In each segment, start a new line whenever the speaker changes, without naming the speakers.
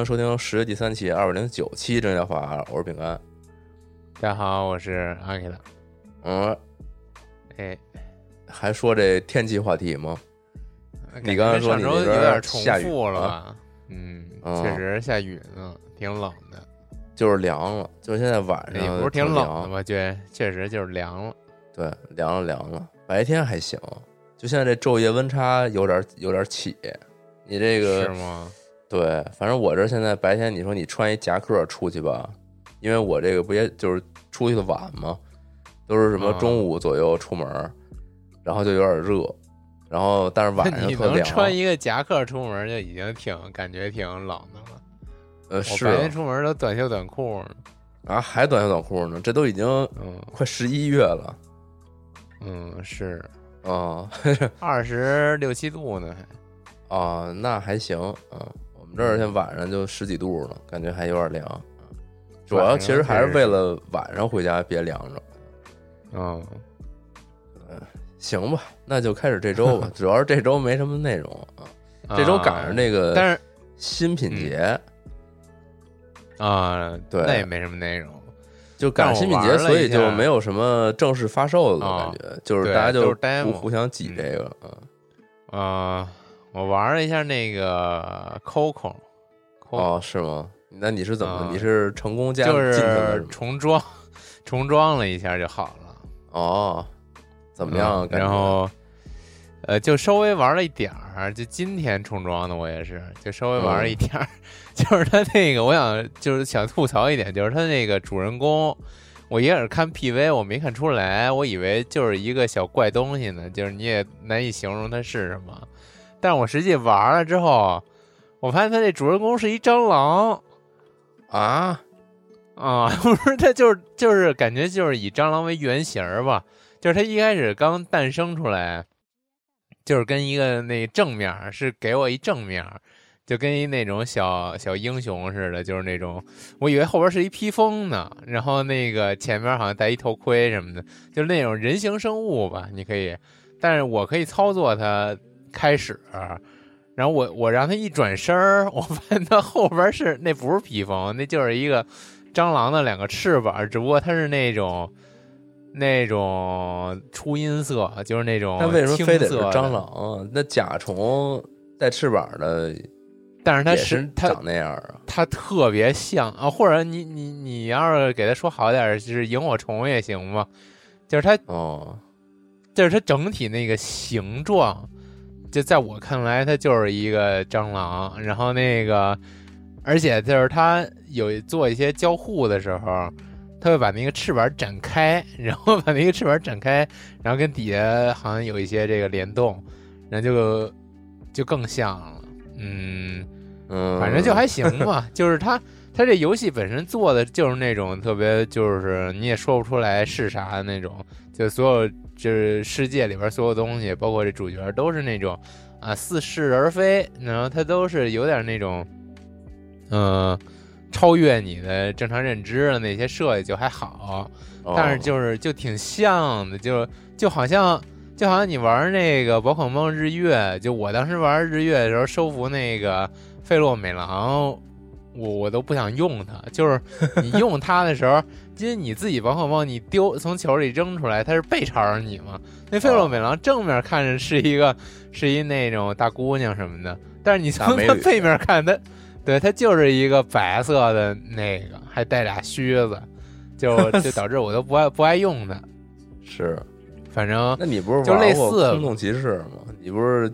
迎收听十月第三期二百零九期真疗法，我是饼干。
大家好，我是阿 K 的。
嗯，
哎，
还说这天气话题吗？你刚才说你
上周有点重复了
啊
吧？嗯，
嗯
确实下雨呢，挺冷的。
就是凉了，就是现在晚上
也不是挺冷的
凉
吧？确确实就是凉了。
对，凉了凉了。白天还行，就现在这昼夜温差有点有点起。你这个
是吗？
对，反正我这现在白天，你说你穿一夹克出去吧，因为我这个不也就是出去的晚吗？都是什么
啊
中午左右出门，然后就有点热，然后但是晚上
你能。穿一个夹克出门就已经挺感觉挺冷的了。
呃，
我
是
白天出门都短袖短裤呢。
啊，还短袖短裤呢，这都已经
嗯
快十一月了
嗯，是
啊
二十六七度呢，还
啊，那还行啊。我们这儿现在晚上就十几度了，感觉还有点凉。啊主要其实还是为了晚上回家别凉着。
嗯，
行吧，那就开始这周吧。主要是这周没什么内容啊，这周赶上那个
啊但是
新品节，
啊，
对
那也没什么内容。
就赶上新品节，所以就没有什么正式发售的
哦
感觉，就是大家就互相挤这个啊。
啊，我玩了一下那个 Coco，
哦，是吗？那你是怎么
啊？
你是成功加
就
进
是
是吗？
重装，重装了一下就好了。
哦，怎么样？
嗯然后，呃，就稍微玩了一点儿，就今天重装的我也是，就稍微玩了一点儿。就是他那个，我想就是想吐槽一点，就是他那个主人公，我一开始看 PV 我没看出来，我以为就是一个小怪东西呢，就是你也难以形容它是什么。但是我实际玩了之后，我发现他这主人公是一蟑螂。
啊，
啊，不是，他就是就是感觉就是以蟑螂为原型儿吧，就是他一开始刚诞生出来，就是跟一个那正面是给我一正面，就跟一那种小小英雄似的，就是那种我以为后边是一披风呢，然后那个前面好像戴一头盔什么的，就是那种人形生物吧，你可以，但是我可以操作它开始。然后我我让他一转身儿，我发现他后边是那不是披风，那就是一个蟑螂的两个翅膀，只不过它是那种那种初音色，就是那种
那为什么非得是
青色
蟑螂？啊？那甲虫带翅膀的
但是它是它
长那样啊？
它特别像啊，或者你你你要是给它说好点儿，就是萤火虫也行嘛，就是它
哦，
就是它整体那个形状，就在我看来，它就是一个蟑螂。然后那个，而且就是它有做一些交互的时候，它会把那个翅膀展开，然后把那个翅膀展开，然后跟底下好像有一些这个联动，然后就就更像了。嗯，
嗯，
反正就还行吧。就是它，它这游戏本身做的就是那种特别，就是你也说不出来是啥的那种，就所有就是世界里边所有东西，包括这主角都是那种啊似是而非，然后它都是有点那种，嗯、超越你的正常认知的那些设计就还好，
哦。
但是就是就挺像的，就就好像就好像你玩那个宝可梦日月，就我当时玩日月的时候收服那个费洛美狼，我我都不想用它，就是你用它的时候，因为你自己宝可梦你丢从球里扔出来，它是背朝着你嘛，那费洛美狼正面看着是一个 是一那种大姑娘什么的，但是你从它背面看它。对，它就是一个白色的那个，还带俩须子，就 就导致我都不爱不爱用它。
是
反正
那你不是
就类似
空洞骑士吗？你不是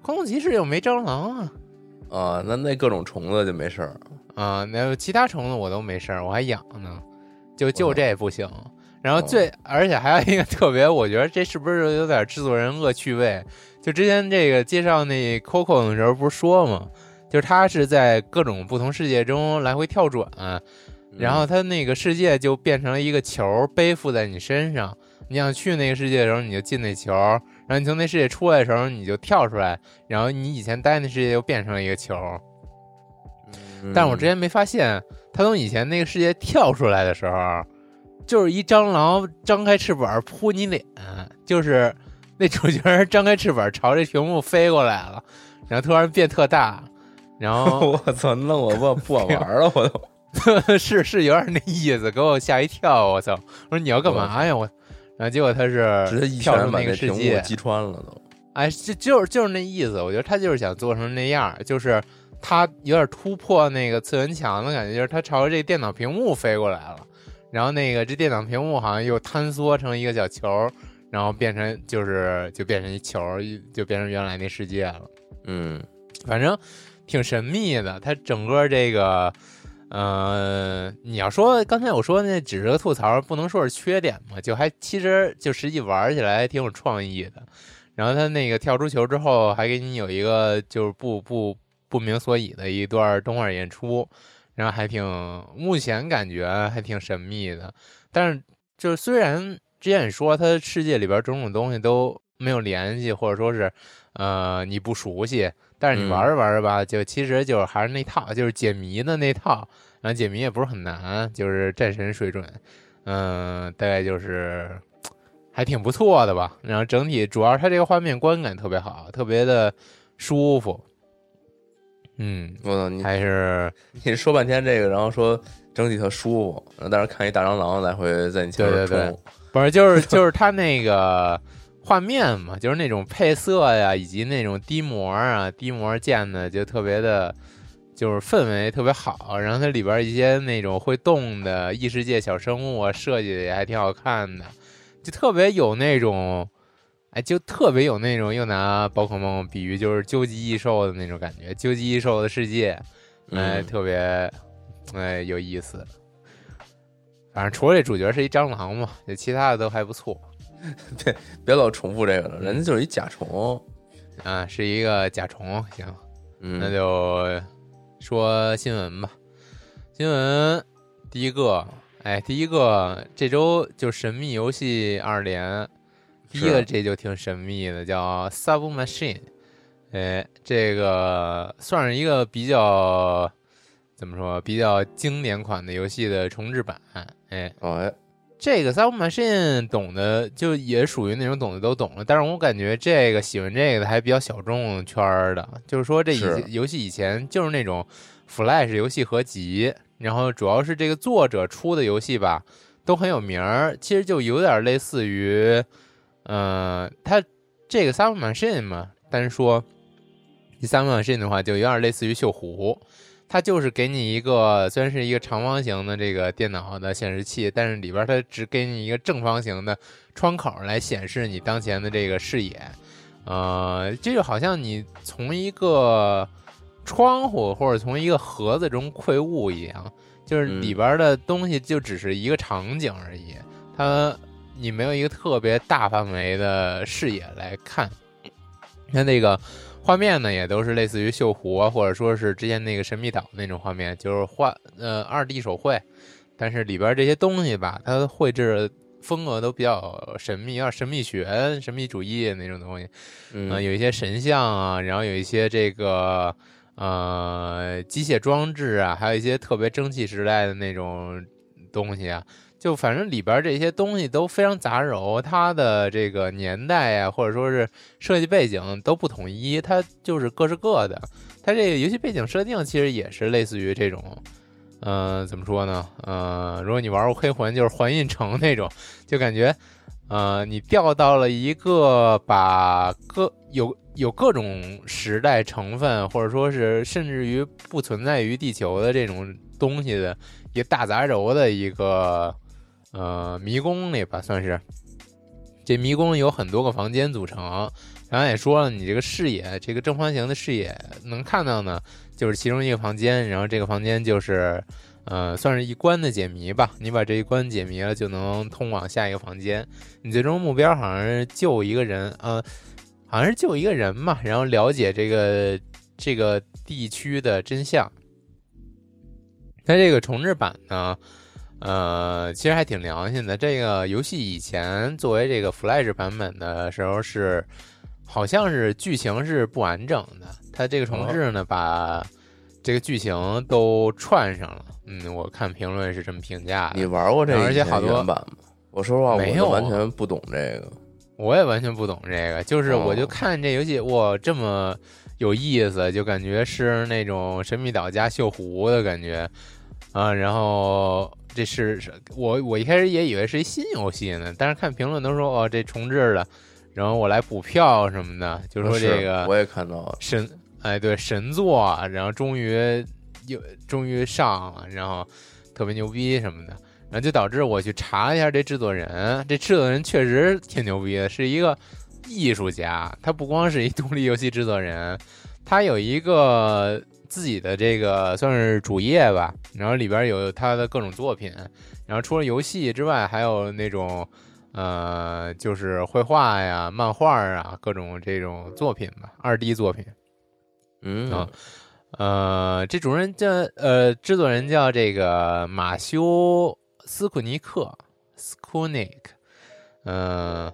空洞骑士又没蟑螂啊。
啊？那那各种虫子就没事儿。
啊，那其他虫子我都没事儿，我还养呢，就就这不行。然后最，
哦
而且还有一个特别，我觉得这是不是有点制作人恶趣味？就之前这个介绍那 Coco 的时候不是说嘛，就是他是在各种不同世界中来回跳转，然后他那个世界就变成了一个球背负在你身上。你想去那个世界的时候，你就进那球，然后你从那世界出来的时候，你就跳出来，然后你以前待那世界又变成了一个球。
嗯，
但我之前没发现，他从以前那个世界跳出来的时候，就是一蟑螂张开翅膀扑你脸，就是那主角张开翅膀朝这屏幕飞过来了，然后突然变特大，然后
我操，弄我不不好玩了，我都。
是是有点那意思，给我吓一跳，我操！我说你要干嘛呀？我，然后结果他是
直接一
跳出那
拳把那屏幕
个世界，
击穿了都。
哎，就就是就是那意思，我觉得他就是想做成那样，就是他有点突破那个次元墙的感觉，就是他朝着这电脑屏幕飞过来了，然后那个这电脑屏幕好像又坍缩成一个小球，然后变成就是就变成一球，就变成原来那世界了，
嗯
反正挺神秘的。它整个这个，呃，你要说刚才我说那只是个吐槽，不能说是缺点嘛，就还其实就实际玩起来还挺有创意的。然后他那个跳出球之后，还给你有一个就是不不不明所以的一段动画演出，然后还挺目前感觉还挺神秘的。但是就是虽然之前也说它世界里边种种东西都没有联系，或者说是呃你不熟悉，但是你
嗯
玩着玩着吧，就其实就是还是那套，就是解谜的那套，然后解谜也不是很难，就是战神水准，嗯、大概就是还挺不错的吧。然后整体主要是它这个画面观感特别好，特别的舒服。嗯，
我操，你
还是
你说半天这个，然后说整体特舒服，然后但是看一大蟑螂来回在你前面冲，
不是就是就是它那个画面嘛，就是那种配色呀，以及那种低模啊，低模建的就特别的，就是氛围特别好。然后它里边一些那种会动的异世界小生物啊，设计的也还挺好看的，就特别有那种。哎，就特别有那种，又拿宝可梦比喻，就是究极异兽的那种感觉，究极异兽的世界，哎，
嗯
特别，哎，有意思。反正除了这主角是一蟑螂嘛，就其他的都还不错
别老重复这个了，人家就是一甲虫。
啊，是一个甲虫。行，
嗯，
那就说新闻吧。新闻第一个，哎，第一个这周就《神秘游戏二连》，第一个
是
这就挺神秘的，叫 Sub Machine。哎，这个算是一个比较怎么说，比较经典款的游戏的重置版。哎，
哎，
这个 Sub Machine 懂的就也属于那种懂的都懂了，但是我感觉这个喜欢这个的还比较小众圈儿的，就是说这以
是
游戏以前就是那种 Flash 游戏合集，然后主要是这个作者出的游戏吧都很有名儿，其实就有点类似于，呃，它这个 Sub Machine 嘛，单说 Submachine 的话，就有点类似于锈湖。它就是给你一个虽然是一个长方形的这个电脑的显示器，但是里边它只给你一个正方形的窗口来显示你当前的这个视野。呃，这就好像你从一个窗户或者从一个盒子中窥物一样，就是
嗯
里边的东西就只是一个场景而已，它你没有一个特别大范围的视野来看。它那个画面呢，也都是类似于锈湖啊，或者说是之前那个神秘岛那种画面，就是画呃二 D 手绘，但是里边这些东西吧，它绘制风格都比较神秘，有点神秘学、神秘主义那种东西。
嗯，
有一些神像啊，然后有一些这个呃机械装置啊，还有一些特别蒸汽时代的那种东西啊，就反正里边这些东西都非常杂糅，它的这个年代呀、或者说是设计背景都不统一，它就是各是各的。它这个游戏背景设定其实也是类似于这种。嗯、怎么说呢？呃，如果你玩过黑魂，就是环印城那种，就感觉，呃，你掉到了一个把各有有各种时代成分，或者说是甚至于不存在于地球的这种东西的一个大杂糅的一个呃迷宫里吧，算是。这迷宫有很多个房间组成，刚才也说了，你这个视野，这个正方形的视野能看到呢，就是其中一个房间，然后这个房间就是，呃，算是一关的解谜吧。你把这一关解谜了，就能通往下一个房间。你最终目标好像是救一个人，呃，好像是救一个人嘛，然后了解这个这个地区的真相。它这个重置版呢，呃，其实还挺良心的。这个游戏以前作为这个 Flash 版本的时候是，好像是剧情是不完整的。它这个重置呢，把这个剧情都串上了。嗯，我看评论是这么评价的。
你玩过这以前
而且好多
原版吗？我说实话，我
没有
完全不懂这个。
我也完全不懂这个，就是
哦
我就看这游戏，哇，这么有意思，就感觉是那种神秘岛加锈湖的感觉啊。然后这是是我我一开始也以为是一新游戏呢，但是看评论都说哦这重置了，然后我来补票什么的，就说这个
我也看到了，
神哎对神作啊，然后终于又终于上了，然后特别牛逼什么的，然后就导致我去查一下这制作人，这制作人确实挺牛逼的，是一个艺术家，他不光是一独立游戏制作人，他有一个自己的这个算是主页吧，然后里边有他的各种作品，然后除了游戏之外，还有那种。呃，就是绘画呀、漫画啊，各种这种作品吧，二 D 作品。
嗯
啊呃，这主人叫呃，制作人叫这个马修斯库尼克 （Skunik），嗯、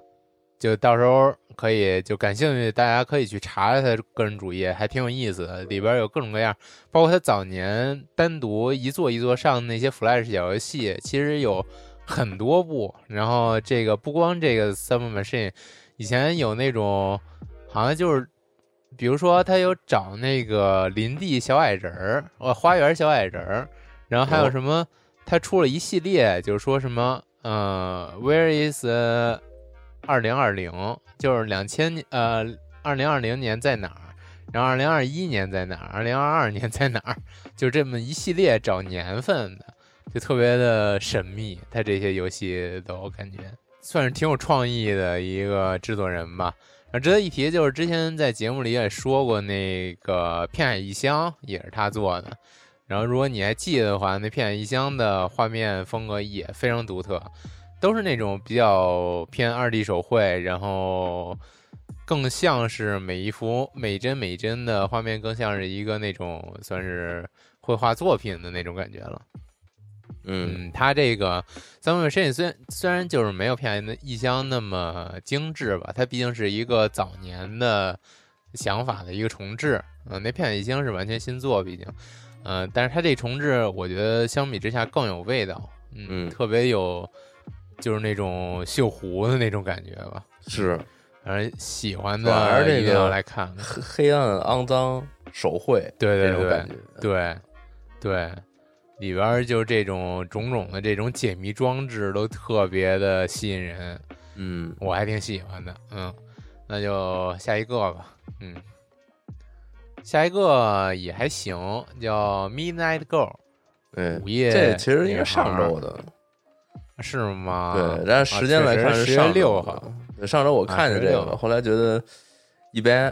就到时候可以就感兴趣，大家可以去查查他个人主页，还挺有意思的，里边有各种各样，包括他早年单独一座一座上的那些 Flash 小游戏，其实有很多部。然后这个不光这个 Summer Machine，以前有那种好像就是。比如说，他有找那个林地小矮人儿，呃，花园小矮人儿，然后还有
哦
什么？他出了一系列，就是说什么，呃，Where is 二零二零？就是两千呃，二零二零年在哪儿？然后二零二一年在哪儿？二零二二年在哪儿？就这么一系列找年份的，就特别的神秘。他这些游戏都感觉算是挺有创意的一个制作人吧。啊，值得一提就是之前在节目里也说过，那个《片海异乡》也是他做的。然后如果你还记得的话，那《片海异乡》的画面风格也非常独特，都是那种比较偏二 D 手绘，然后更像是每一幅每帧每帧的画面，更像是一个那种算是绘画作品的那种感觉了。
嗯
嗯，它这个三位身影虽然虽然就是没有片海的异乡那么精致吧，它毕竟是一个早年的想法的一个重置。嗯、那片海异乡是完全新作，毕竟，嗯、但是它这重置，我觉得相比之下更有味道，嗯，
嗯
特别有就是那种锈湖的那种感觉吧。
是
反正喜欢的
是这个
一定要来看看。
黑黑暗肮脏手绘
对对对。对对，里边儿就这种种种的这种解谜装置都特别的吸引人，
嗯，
我还挺喜欢的。嗯，那就下一个吧。嗯，下一个也还行，叫 Midnight Girl，
对，
午夜
这其实应
女
该上周的，
是吗？
对，但是时间来看
啊十月六号。
上周我看见这个了，后来觉得一般。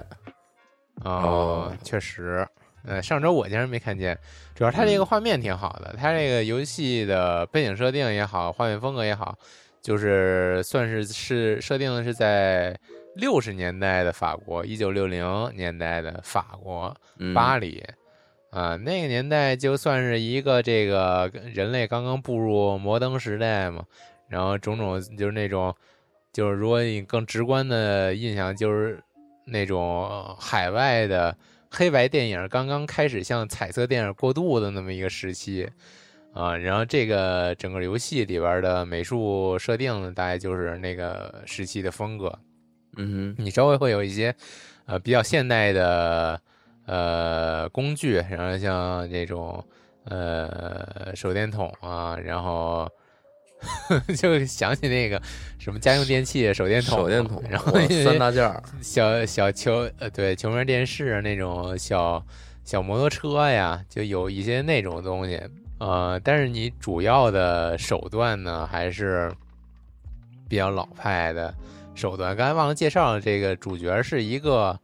哦
哦，
确实，呃，上周我竟然没看见，主要它这个画面挺好的，它这个游戏的背景设定也好，画面风格也好，就是算是是设定的是在六十年代的法国，一九六零年代的法国
嗯
巴黎，啊、那个年代就算是一个这个人类刚刚步入摩登时代嘛，然后种种就是那种，就是如果你更直观的印象就是那种呃海外的黑白电影刚刚开始向彩色电影过渡的那么一个时期啊，然后这个整个游戏里边的美术设定呢，大概就是那个时期的风格。
嗯哼，
你稍微会有一些呃比较现代的呃工具，然后像这种呃手电筒啊，然后 就想起那个什么家用电器手电筒，
手电筒，
然后那
三大件儿，
小小球呃对球面电视那种小小摩托车呀，就有一些那种东西。呃，但是你主要的手段呢，还是比较老派的手段。刚才忘了介绍了，这个主角是一个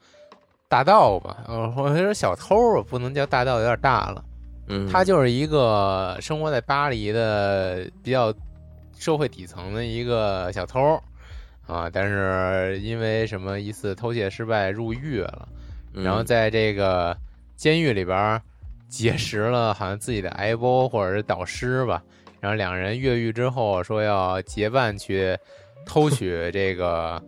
大盗吧？呃，或者说小偷吧，不能叫大盗，有点大了。
嗯，
他就是一个生活在巴黎的比较社会底层的一个小偷啊，但是因为什么一次偷窃失败入狱了，
嗯
然后在这个监狱里边儿结识了好像自己的爱包或者是导师吧，然后两人越狱之后说要结伴去偷取这个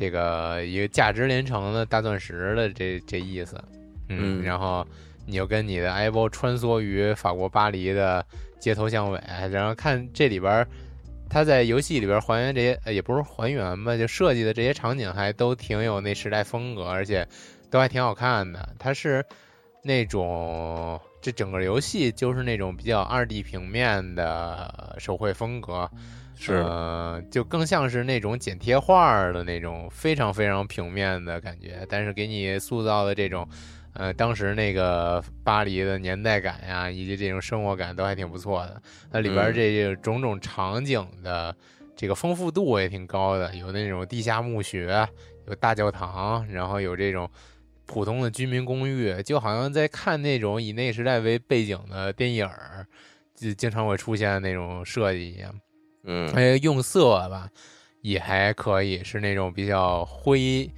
这个一个价值连城的大钻石的这这意思，
嗯
然后你就跟你的爱包穿梭于法国巴黎的街头巷尾，然后看这里边儿。他在游戏里边还原这些，呃也不是还原吧，就设计的这些场景还都挺有那时代风格，而且都还挺好看的。它是那种这整个游戏就是那种比较二 D 平面的手绘风格，
是
呃，就更像是那种剪贴画的那种非常非常平面的感觉，但是给你塑造的这种。呃，当时那个巴黎的年代感呀，以及这种生活感都还挺不错的。那里边
嗯
这种种场景的这个丰富度也挺高的，有那种地下墓穴，有大教堂，然后有这种普通的居民公寓，就好像在看那种以那个时代为背景的电影儿，就经常会出现的那种设计一样。
嗯
还有用色吧，也还可以，是那种比较灰，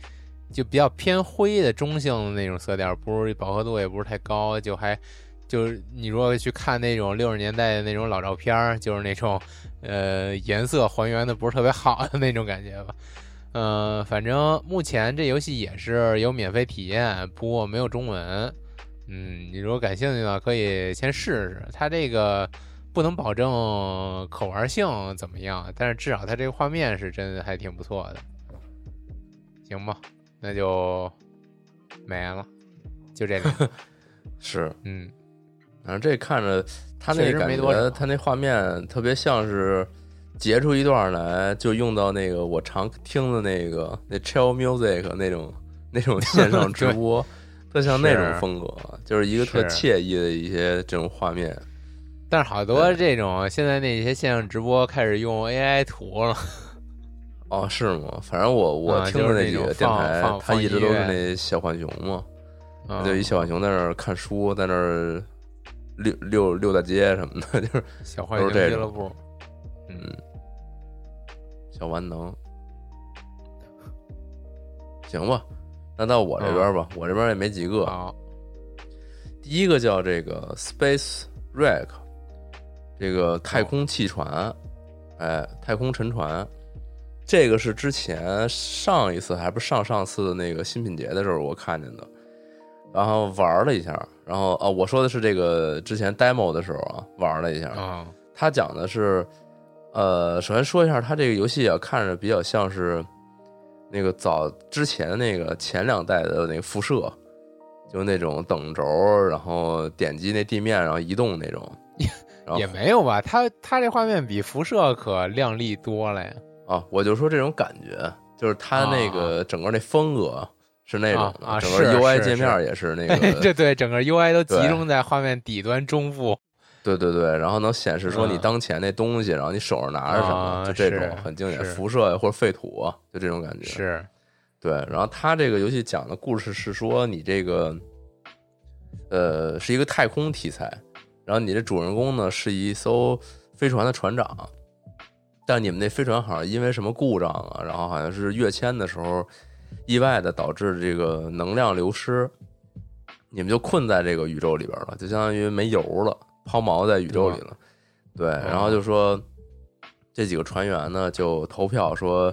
就比较偏灰的中性的那种色调，不是饱和度也不是太高，就还就是你如果去看那种六十年代的那种老照片，就是那种呃颜色还原的不是特别好的那种感觉吧。嗯、反正目前这游戏也是有免费体验，不过没有中文。嗯，你如果感兴趣的话，可以先试试。它这个不能保证可玩性怎么样，但是至少它这个画面是真的还挺不错的。行吧，那就没了，就这个。
是，
嗯，
反正这看着他那感觉，他那画面特别像是截出一段来，就用到那个我常听的那个那 chill music 那种那种线上 直播，特像那种风格，就是一个特惬意的一些这种画面。
但是好多这种现在那些线上直播开始用 AI 图了，
哦，是吗？反正我我
啊
听着那几个电台
放，
他一直都是那小浣熊嘛，
嗯
就一小浣熊在那儿看书，在那儿溜溜溜大街什么的，就是
小浣熊俱乐部。嗯，
小万能。行吧，那到我这边吧，我这边也没几个。
好，
第一个叫这个 Space Wreck，这个太空汽船，哎，太空沉船。这个是之前上一次还不是上上次的那个新品节的时候我看见的，然后玩了一下，然后啊，我说的是这个之前 demo 的时候啊玩了一下，
啊，
他讲的是，呃，首先说一下，他这个游戏啊，看着比较像是那个早之前那个前两代的那个辐射，就那种等轴，然后点击那地面，然后移动那种。然后
也没有吧？它它这画面比辐射可亮丽多了呀。
啊，我就说这种感觉，就是它那个整个那风格是那种的，
啊啊
整个
是
UI 界面也是那 个，
这对整个 UI 都集中在画面底端中部。
对对对，然后能显示说你
嗯
当前那东西，然后你手上拿着什么，
啊
就这种很经典，辐射或者废土啊，就这种感觉。
是，
对，然后他这个游戏讲的故事是说，你这个，呃，是一个太空题材，然后你的主人公呢是一艘飞船的船长，但你们那飞船好像因为什么故障啊，然后好像是跃迁的时候意外的导致这个能量流失，你们就困在这个宇宙里边了，就相当于没油了，抛锚在宇宙里了。对，然后就说这几个船员呢就投票说，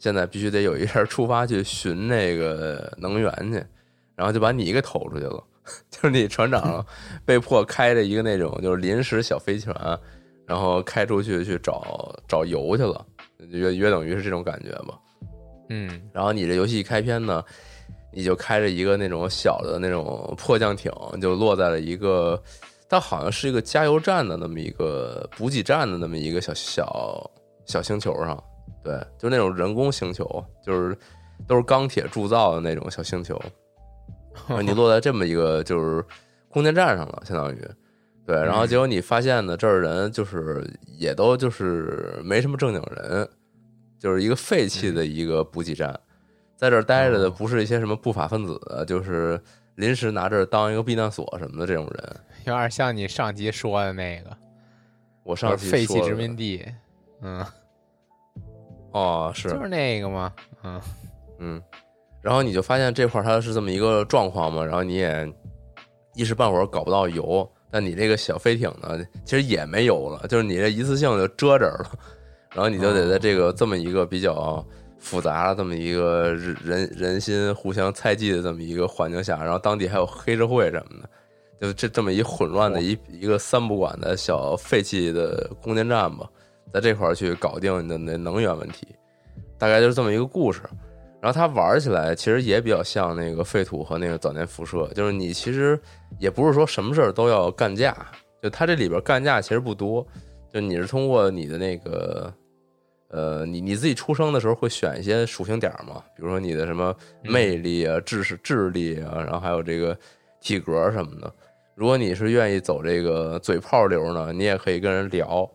现在必须得有一人出发去寻那个能源去，然后就把你给投出去了，就是你船长被迫开着一个那种就是临时小飞船，然后开出去去找找油去了，约约等于是这种感觉吧。
嗯
然后你这游戏一开篇呢，你就开着一个那种小的那种迫降艇，就落在了一个，它好像是一个加油站的那么一个补给站的那么一个小小小星球上，对，就是那种人工星球，就是都是钢铁铸造的那种小星球，你落在这么一个就是空间站上了，相当于。对，然后结果你发现呢，这儿人就是也都就是没什么正经人，就是一个废弃的一个补给站，在这儿待着的不是一些什么不法分子，就是临时拿这儿当一个避难所什么的这种人。
有点像你上集说的那个，
我上集
废弃殖民地，嗯，
哦，是。
就是那个嘛，嗯，
嗯，然后你就发现这块儿它是这么一个状况嘛，然后你也一时半会儿搞不到油，但你这个小飞艇呢，其实也没油了，就是你这一次性就遮这儿了，然后你就得在这个这么一个比较复杂的这么一个人人人心互相猜忌的这么一个环境下，然后当地还有黑社会什么的，就这这么一混乱的一一个三不管的小废弃的供电站吧，在这块儿去搞定你的那能源问题，大概就是这么一个故事。然后它玩起来其实也比较像那个废土和那个早年辐射，就是你其实也不是说什么事儿都要干架，就它这里边干架其实不多，就你是通过你的那个，呃，你你自己出生的时候会选一些属性点儿嘛，比如说你的什么魅力啊、智识、智力啊，然后还有这个体格什么的。如果你是愿意走这个嘴炮流呢，你也可以跟人聊，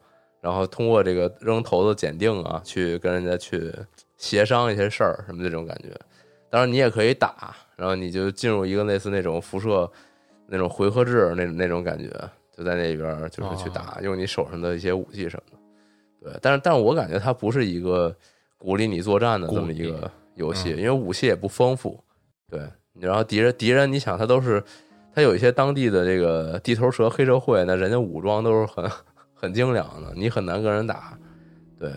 然后通过这个扔骰子检定啊，去跟人家去协商一些事儿什么这种感觉。当然，你也可以打，然后你就进入一个类似那种辐射那种回合制那那种感觉，就在那边儿就是去打，用你手上的一些武器什么的。对，但是但是我感觉它不是一个鼓励你作战的这么一个游戏，因为武器也不丰富。对，然后敌人敌人，你想他都是他有一些当地的这个地头蛇黑社会，那人家武装都是很很精良的，你很难跟人打。对，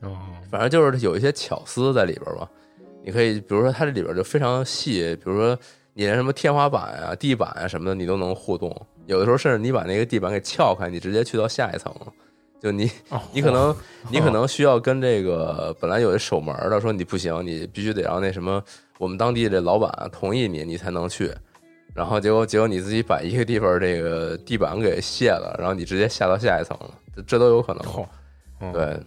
哦，
反正就是有一些巧思在里边吧。你可以，比如说它这里边就非常细，比如说你连什么天花板啊、地板啊什么的，你都能互动。有的时候甚至你把那个地板给撬开，你直接去到下一层了。就你，
哦
你可能 你可能需要跟这个本来有一守门的说你不行，你必须得让那什么我们当地的老板同意你，你才能去。然后结果结果你自己把一个地方这个地板给卸了，然后你直接下到下一层了，这这都有可能。对，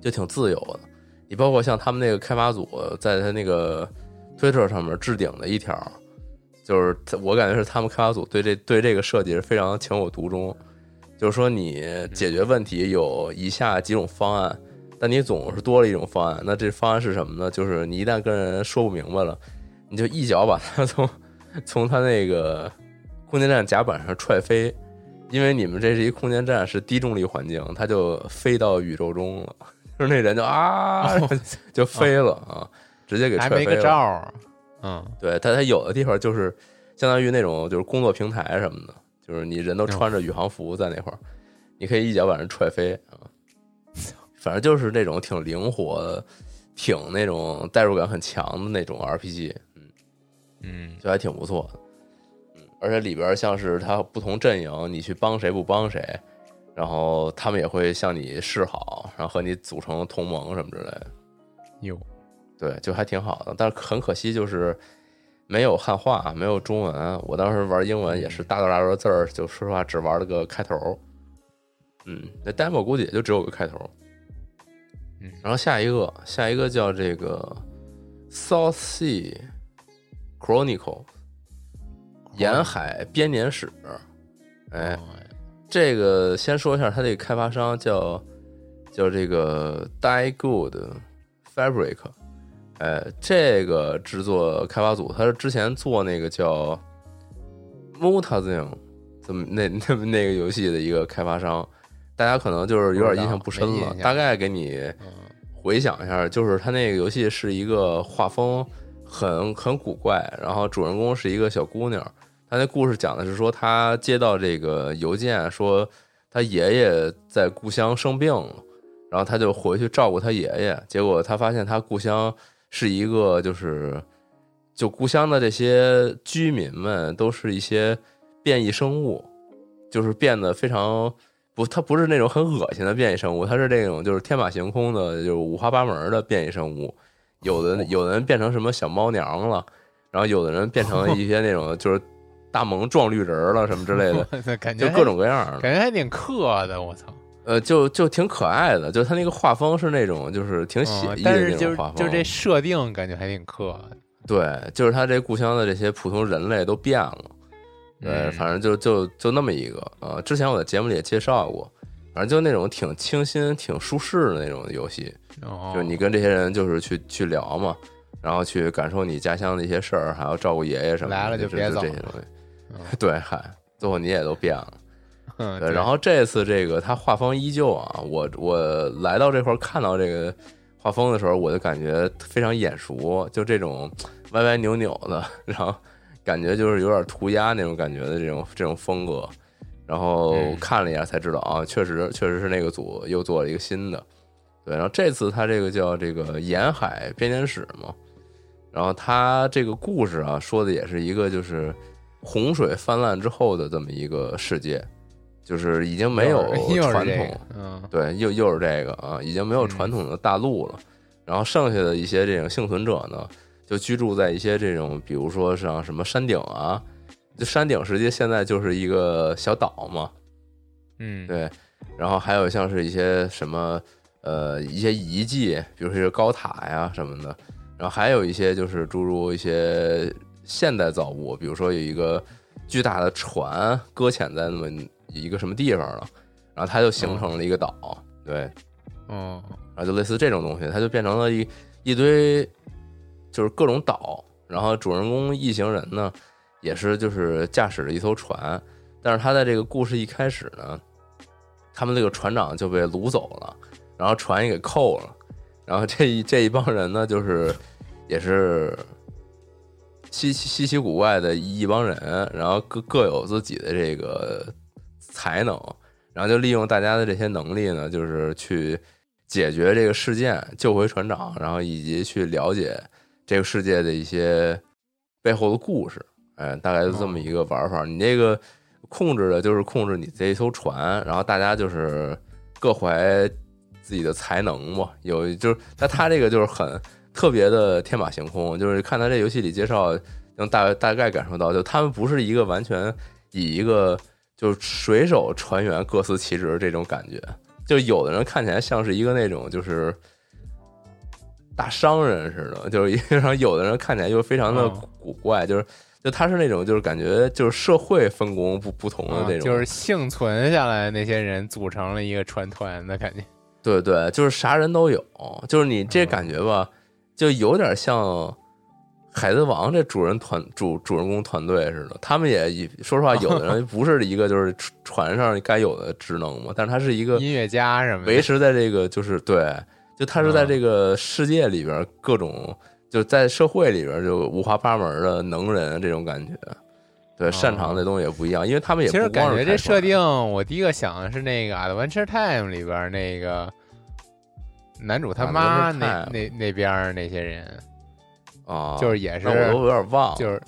就挺自由的。你包括像他们那个开发组在他那个推特上面置顶的一条，就是我感觉是他们开发组对这对这个设计是非常情有独钟。就是说，你解决问题有以下几种方案，但你总是多了一种方案。那这方案是什么呢？就是你一旦跟人说不明白了，你就一脚把他从从他那个空间站甲板上踹飞，因为你们这是一空间站，是低重力环境，他就飞到宇宙中了。就是那人就啊，就飞了啊，直接给
还没个
踹飞了。
招儿，嗯，
对，但他有的地方就是相当于那种就是工作平台什么的，就是你人都穿着宇航服在那块儿，你可以一脚把人踹飞啊。反正就是那种挺灵活的，挺那种代入感很强的那种 RPG，嗯，
嗯，
就还挺不错的。嗯，而且里边像是它不同阵营，你去帮谁不帮谁，然后他们也会向你示好，然后和你组成同盟什么之类的。
有，
对，就还挺好的。但是很可惜，就是没有汉化，没有中文。我当时玩英文也是大段大段字儿，就说实话只玩了个开头。嗯，那 demo 估计也就只有个开头。
嗯
然后下一个，下一个叫这个 South Sea Chronicle 沿海编年史。哎，
哦。
这个先说一下，它这个开发商叫叫这个 Die Good Fabric，哎，这个制作开发组，他是之前做那个叫 Mutazim 这么那那么那个游戏的一个开发商，大家可能就是有点印象不深了，大概给你
嗯。
回想一下，就是他那个游戏是一个画风很很古怪，然后主人公是一个小姑娘。她那故事讲的是说，她接到这个邮件，说她爷爷在故乡生病了，然后她就回去照顾她爷爷。结果她发现她故乡是一个就是，就故乡的这些居民们都是一些变异生物，就是变得非常不，它不是那种很恶心的变异生物，它是那种就是天马行空的，就是五花八门的变异生物。有的有的人变成什么小猫娘了，然后有的人变成一些那种 就是大萌撞绿人儿了什么之类的，
感觉
就各种各样的。
感觉还挺克的，我操！
呃，就就挺可爱的，就他那个画风是那种就是挺写
嗯
意的那种画风。
就这设定感觉还挺克，
对，就是他这故乡的这些普通人类都变了。对，
嗯
反正就就就那么一个呃，之前我在节目里也介绍过，反正就那种挺清新、挺舒适的那种游戏。
哦，
就是你跟这些人就是去去聊嘛，然后去感受你家乡的一些事儿，还要照顾爷爷什么的，
来了就
就
别走
这些东西。
嗯
对，嗨，最后你也都变了。
嗯，
对，然后这次这个他画风依旧啊，我我来到这块儿看到这个画风的时候，我就感觉非常眼熟，就这种歪歪扭扭的，然后感觉就是有点涂鸦那种感觉的这种这种风格。然后
嗯
看了一下才知道啊，确实确实是那个组又做了一个新的。对，然后这次他这个叫这个沿海编年史嘛，然后他这个故事啊说的也是一个就是洪水泛滥之后的这么一个世界，就是已经没有传统对，又又是这个啊，已经没有传统的大陆了。然后剩下的一些这种幸存者呢，就居住在一些这种，比如说像什么山顶啊，就山顶实际现在就是一个小岛嘛，
嗯，
对。然后还有像是一些什么呃一些遗迹，比如说一些高塔呀什么的。然后还有一些就是诸如一些现代造物，比如说有一个巨大的船搁浅在那么一个什么地方了，然后它就形成了一个岛，对。
嗯，
然后就类似这种东西，它就变成了一一堆就是各种岛，然后主人公一行人呢也是就是驾驶着一艘船，但是他在这个故事一开始呢，他们这个船长就被掳走了，然后船也给扣了，然后这一这一帮人呢就是也是稀奇稀奇古怪的一帮人，然后各各有自己的这个才能，然后就利用大家的这些能力呢，就是去解决这个事件，救回船长，然后以及去了解这个世界的一些背后的故事。哎，大概就这么一个玩法。你这个控制的就是控制你这一艘船，然后大家就是各怀自己的才能嘛。有就是，但他这个就是很特别的天马行空，就是看他这游戏里介绍，能大大概感受到，就他们不是一个完全以一个就是水手船员各司其职这种感觉。就有的人看起来像是一个那种就是大商人似的，就是然后有的人看起来又非常的
嗯
古怪，就是就他是那种就是感觉就是社会分工不不同的
啊
这种，
就是幸存下来那些人组成了一个船团的感觉。
对对，就是啥人都有，就是你这感觉吧，就有点像《海贼王》这主人团主主人公团队似的。他们也说实话，有的人 不是一个就是船上该有的职能嘛，但是他是一个
音乐家什么
维持在这个就是对，就他是在
嗯
这个世界里边各种就在社会里边就五花八门的能人这种感觉。对，擅长的东西也不一样，因为他们也
哦其实感觉这设定，我第一个想的是那个《Adventure Time》里边那个男主他妈那那那边那些人，
啊，
就是也是
我都有点忘了，
就是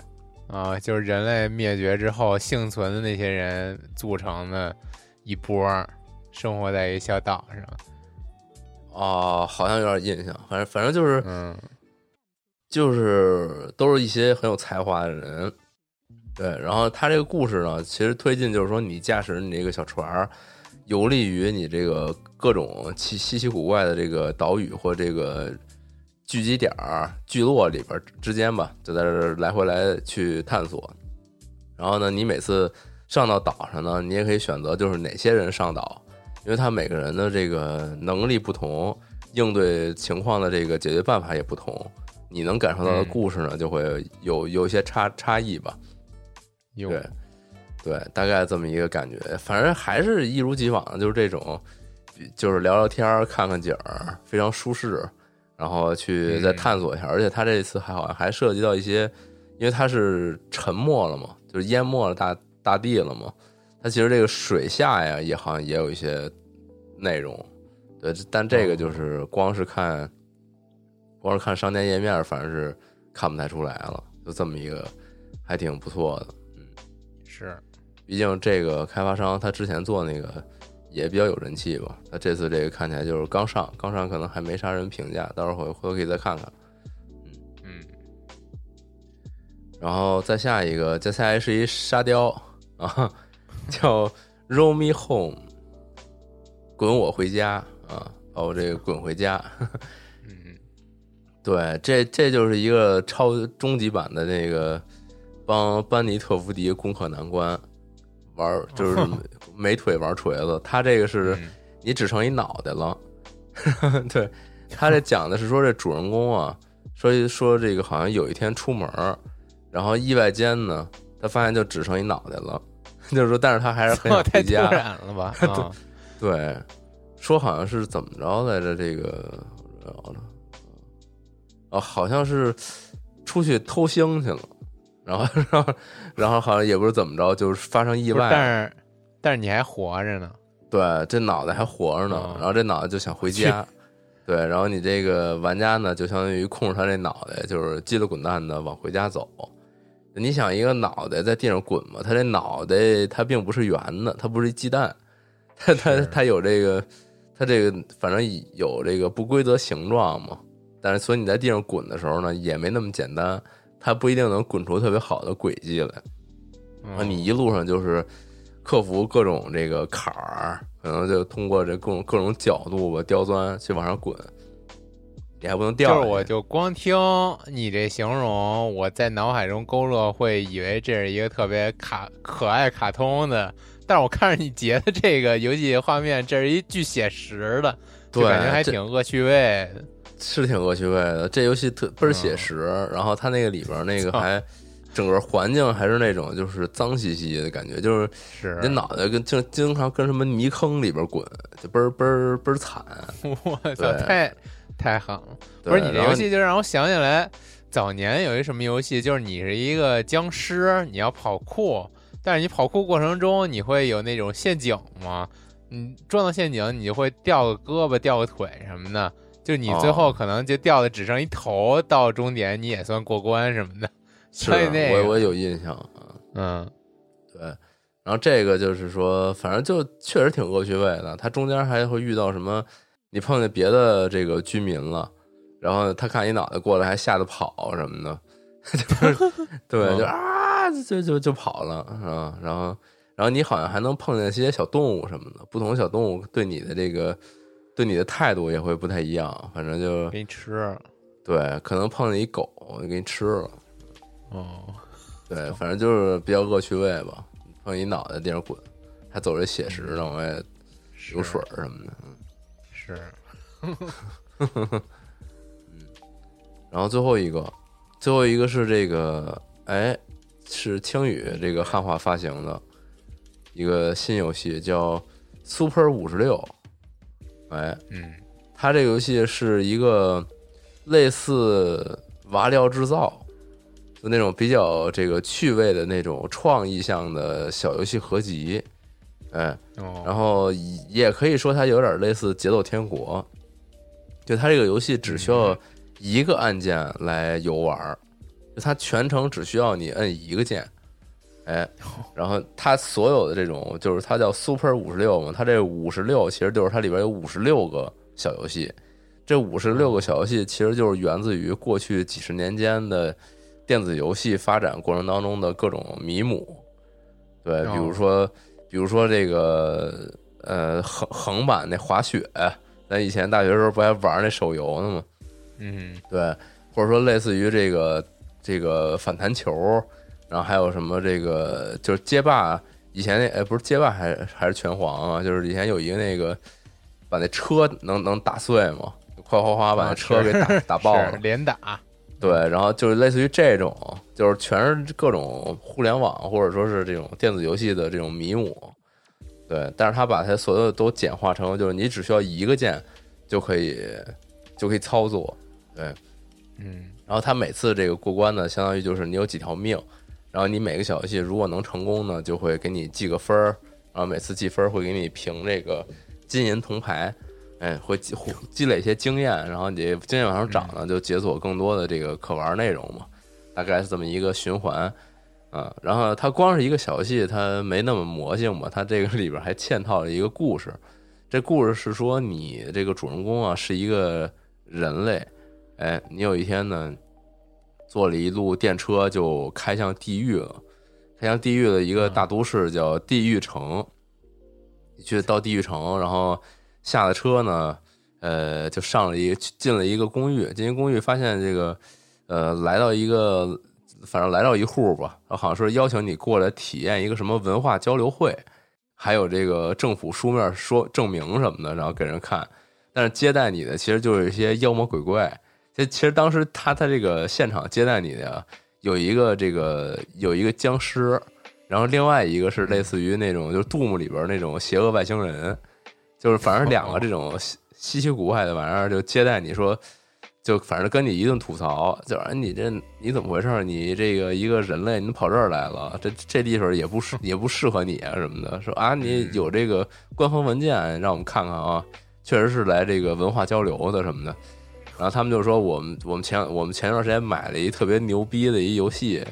啊，就是人类灭绝之后幸存的那些人组成的一波，生活在一小岛上。
哦，好像有点印象，反正反正就是
嗯
就是都是一些很有才华的人，对。然后他这个故事呢，其实推进就是说，你驾驶你这个小船儿，游历于你这个各种奇稀奇古怪的这个岛屿或这个聚集点儿、聚落里边儿之间吧，就在这来回来去探索。然后呢，你每次上到岛上呢，你也可以选择就是哪些人上岛，因为他每个人的这个能力不同，应对情况的这个解决办法也不同，你能感受到的
嗯
故事呢，就会有有一些差差异吧。对，对，大概这么一个感觉。反正还是一如既往的，就是这种，就是聊聊天儿、看看景儿，非常舒适，然后去再
嗯
探索一下。而且他这次还好像还涉及到一些，因为它是沉没了嘛，就是淹没了大大地了嘛。它其实这个水下呀，也好像也有一些内容。对，但这个就是光是看，光是看商店页面，反正是看不太出来了。就这么一个，还挺不错的。
嗯是
毕竟这个开发商他之前做那个也比较有人气吧，他这次这个看起来就是刚上，刚上可能还没啥人评价，到时候回回头可以再看看。
嗯嗯
然后再下一个，再下来是一沙雕啊，叫 Roll Me Home，滚我回家啊，把我这个滚回家。
嗯
对，这这就是一个超终极版的那个帮班尼特福迪攻克难关，玩，就是 没腿玩锤子。他这个是
嗯
你只剩一脑袋了。对他这讲的是说这主人公啊，说说这个好像有一天出门，然后意外间呢，他发现就只剩一脑袋了。就是说，但是他还是很想
太突
回家。
然了吧？啊
对，说好像是怎么着来着？这个哦，好像是出去偷腥去了，然后 然后然后好像也不是怎么着，就是发生意外。
但是但是你还活着呢，
对，这脑袋还活着呢，
哦
然后这脑袋就想回家。对，然后你这个玩家呢，就相当于控制他这脑袋，就是叽里滚蛋的往回家走。你想一个脑袋在地上滚嘛？它这脑袋它并不是圆的，它不是一鸡蛋，它它
是
它有这个，它这个反正有这个不规则形状嘛。但是所以你在地上滚的时候呢，也没那么简单，它不一定能滚出特别好的轨迹来。啊，
嗯
你一路上就是克服各种这个坎儿，可能就通过这各种各种角度吧，刁钻去往上滚，你还不能掉。
就是我就光听你这形容，我在脑海中勾勒，会以为这是一个特别卡可爱卡通的，但是我看着你截的这个游戏画面，这是一巨写实的，就
对
感觉还挺恶趣味的。
是挺恶趣味的。这游戏特倍儿写实，然后它那个里边那个还整个环境还是那种就是脏兮兮的感觉，就是
是
你脑袋跟经经常跟什么泥坑里边滚，就倍儿倍儿倍儿惨。
我操，太太狠了！不是你这游戏就让我想起来，早年有一什么游戏，就是你是一个僵尸，你要跑酷，但是你跑酷过程中你会有那种陷阱吗？你撞到陷阱，你就会掉个胳膊、掉个腿什么的，就你最后
哦
可能就掉的只剩一头，到终点你也算过关什么的。
是
所以那个
我我有印象啊。
嗯
对，然后这个就是说，反正就确实挺恶趣味的。它中间还会遇到什么，你碰见别的这个居民了，然后他看你脑袋过来，还吓得跑什么的，就是 对，
嗯
就啊，就就就跑了啊。然后，然后你好像还能碰见一些小动物什么的，不同小动物对你的这个对你的态度也会不太一样。反正就
给你吃。
对，可能碰见一狗就给你吃了。
哦，
对，反正就是比较恶趣味吧。碰一脑袋地上滚，还走着写实的往外
是
流水儿什么的。嗯
是，
然后最后一个，最后一个是这个，哎，是青宇这个汉化发行的一个新游戏，叫 Super 五十六。哎，
嗯。
它这个游戏是一个类似瓦料制造，就那种比较这个趣味的那种创意向的小游戏合集。哎，
哦，
然后也可以说它有点类似《节奏天国》，就它这个游戏只需要一个按键来游玩儿，就它全程只需要你摁一个键，哎，然后它所有的这种就是它叫 Super 五十六嘛，它这五十六其实就是它里边有五十六个小游戏，这五十六个小游戏其实就是源自于过去几十年间的电子游戏发展过程当中的各种迷母，对，比如说。比如说这个呃横横版那滑雪，咱以前大学时候不还玩那手游呢吗？
嗯
对，或者说类似于这个这个反弹球，然后还有什么这个就是街霸，以前那哎不是街霸还还是拳皇啊，就是以前有一个那个把那车能能打碎嘛，快哗哗把那车给打、打爆了，
连打，
对，然后就是类似于这种，就是全是各种互联网或者说是这种电子游戏的这种迷雾，对，但是他把它所有的都简化成，就是你只需要一个键就可以就可以操作，对，
嗯。
然后他每次这个过关呢，相当于就是你有几条命，然后你每个小游戏如果能成功呢，就会给你记个分儿，然后每次记分儿会给你评这个金银铜牌，哎，会积会积累一些经验，然后你经验往上涨呢，就解锁更多的这个可玩内容嘛，大概是这么一个循环。啊，然后它光是一个小游戏，它没那么魔性嘛，它这个里边还嵌套了一个故事。这故事是说，你这个主人公啊是一个人类，哎，你有一天呢，坐了一路电车就开向地狱了，开向地狱的一个大都市叫地狱城。你去到地狱城，然后下了车呢，呃，就上了一进了一个公寓，进一公寓发现这个，呃，来到一个反正来到一户吧，然后好像说邀请你过来体验一个什么文化交流会，还有这个政府书面说证明什么的，然后给人看。但是接待你的其实就是一些妖魔鬼怪。这其实当时他他这个现场接待你的有一个这个有一个僵尸，然后另外一个是类似于那种就是杜牧里边那种邪恶外星人，就是反正两个这种稀稀奇古怪的玩意儿就接待你说。就反正跟你一顿吐槽，就说你这你怎么回事？你这个一个人类，你跑这儿来了，这这地方也不适也不适合你啊什么的。说啊，你有这个官方文件让我们看看啊，确实是来这个文化交流的什么的。然后他们就说我们我们前我们前段时间买了一特别牛逼的一游戏，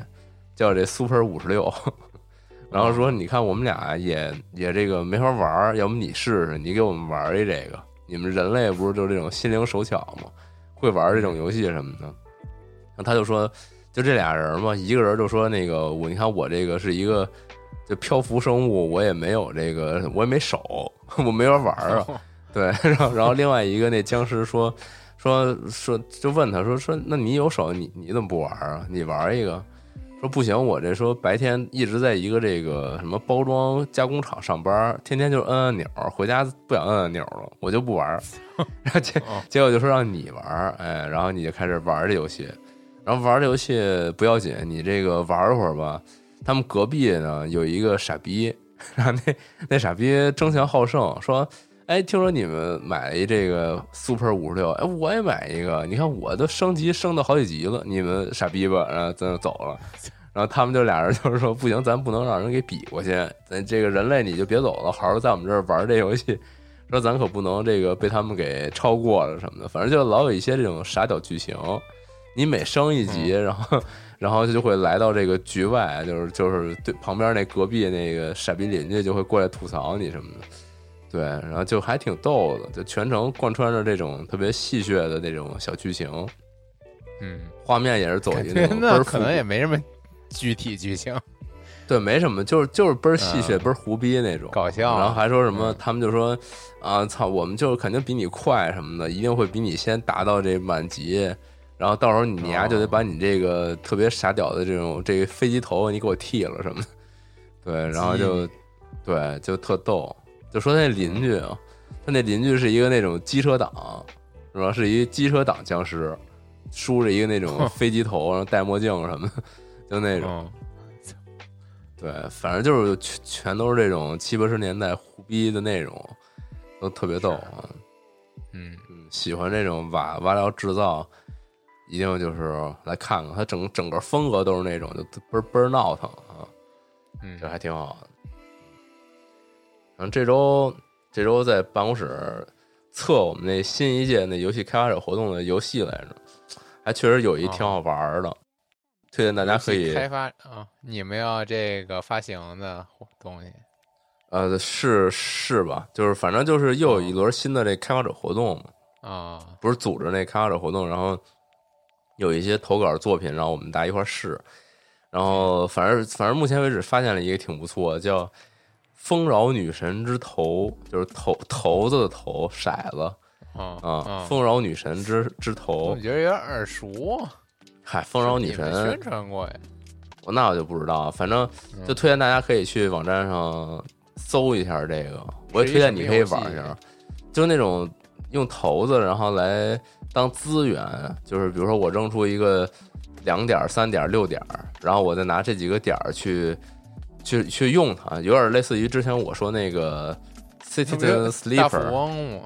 叫这 Super 五十六。然后说你看我们俩也也这个没法玩，要不你试试，你给我们玩一这个。你们人类不是就这种心灵手巧吗？会玩这种游戏什么的，然后他就说，就这俩人嘛，一个人就说那个我，你看我这个是一个就漂浮生物，我也没有这个，我也没手，我没法玩啊。对，然后然后另外一个那僵尸说说说就问他说说那你有手，你你怎么不玩啊？你玩一个。说不行，我这说白天一直在一个这个什么包装加工厂上班，天天就摁按钮，回家不想摁按钮了，我就不玩。然后结结果就说让你玩，哎，然后你就开始玩这游戏，然后玩这游戏不要紧，你这个玩会儿吧。他们隔壁呢有一个傻逼，然后那那傻逼争强好胜，说，哎，听说你们买了一这个 Super 五十六，哎，我也买一个，你看我都升级升到好几级了，你们傻逼吧，然后咱就走了。然后他们就俩人就是说，不行，咱不能让人给比过去。咱这个人类你就别走了，好好在我们这儿玩这游戏。说咱可不能这个被他们给超过了什么的。反正就老有一些这种傻屌剧情。你每升一级，然后然后就会来到这个局外，就是就是对旁边那隔壁那个傻逼邻居就会过来吐槽你什么的。对，然后就还挺逗的，就全程贯穿着这种特别戏谑的那种小剧情。
嗯，
画面也是走一个那
可能也没什么。具体剧情，
对，没什么，就是就是倍儿戏谑，倍儿胡逼那种
搞笑。
然后还说什么，他们就说啊，操，我们就肯定比你快什么的，一定会比你先达到这满级。然后到时候你丫就得把你这个特别傻屌的这种这个飞机头你给我剃了什么的。对，然后就对，就特逗。就说那邻居啊，他那邻居是一个那种机车党，是吧？是一机车党僵尸，梳着一个那种飞机头，然后戴墨镜什么的。就那种，对，反正就是全全都是这种七八十年代胡逼的内容，都特别逗啊。
嗯
嗯，喜欢这种瓦瓦料制造，一定就是来看看，他整整个风格都是那种就倍儿倍儿闹腾啊。
嗯，
这还挺好的。这周这周在办公室测我们那新一届那游戏开发者活动的游戏来着，还确实有一挺好玩的。推荐大家可以
开发啊！你们要这个发行的东西，
呃，是是吧？就是反正就是又有一轮新的这开发者活动嘛。
啊，
不是组织那开发者活动，然后有一些投稿作品然后我们大家一块试。然后反正反正目前为止发现了一个挺不错，叫《丰饶女神之头》，就是头头子的头骰子
啊
啊！丰饶女神之之头，
我觉得有点耳熟。
嗨，丰饶女神
宣传过呀，
我那我就不知道，反正就推荐大家可以去网站上搜一下这个，我也推荐你可以玩一下，就那种用骰子然后来当资源，就是比如说我扔出一个两点、三点、六点，然后我再拿这几个点去去去用它，有点类似于之前我说那个 Citizen Sleeper。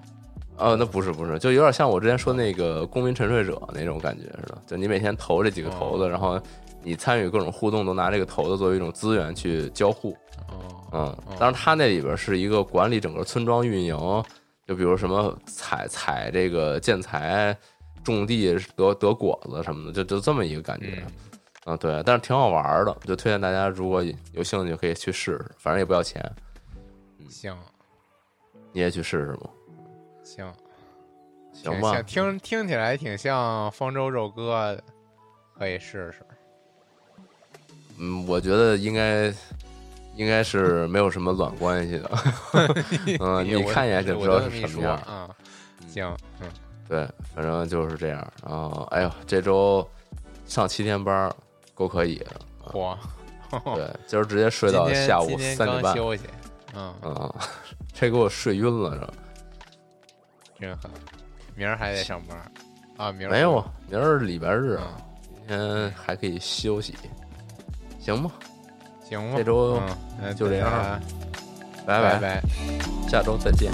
哦，那不是不是，就有点像我之前说那个公民沉睡者那种感觉似的，就你每天投这几个骰子，然后你参与各种互动，都拿这个骰子作为一种资源去交互。嗯，当然它那里边是一个管理整个村庄运营，就比如什么采采这个建材、种地得得果子什么的，就就这么一个感觉。嗯，对，但是挺好玩的，就推荐大家如果有兴趣可以去试试，反正也不要钱。
行，
你也去试试吧。
行，
行吧，
听听起来挺像方舟肉鸽的，可以试试。
嗯，我觉得应该应该是没有什么卵关系的。嗯，你看一眼就知道是什么样
啊。行，嗯，
对，反正就是这样。然后，哎呦，这周上七天班，够可以的。
哇，
对，今儿直接睡到下午三点半，
刚休息，嗯，
啊，这给我睡晕了这？
真狠。明儿还得上班啊？明儿
没有，明儿礼拜日啊，
嗯，
今天还可以休息，行吗？
行吧，
这周就这样拜
拜拜。
下周再见。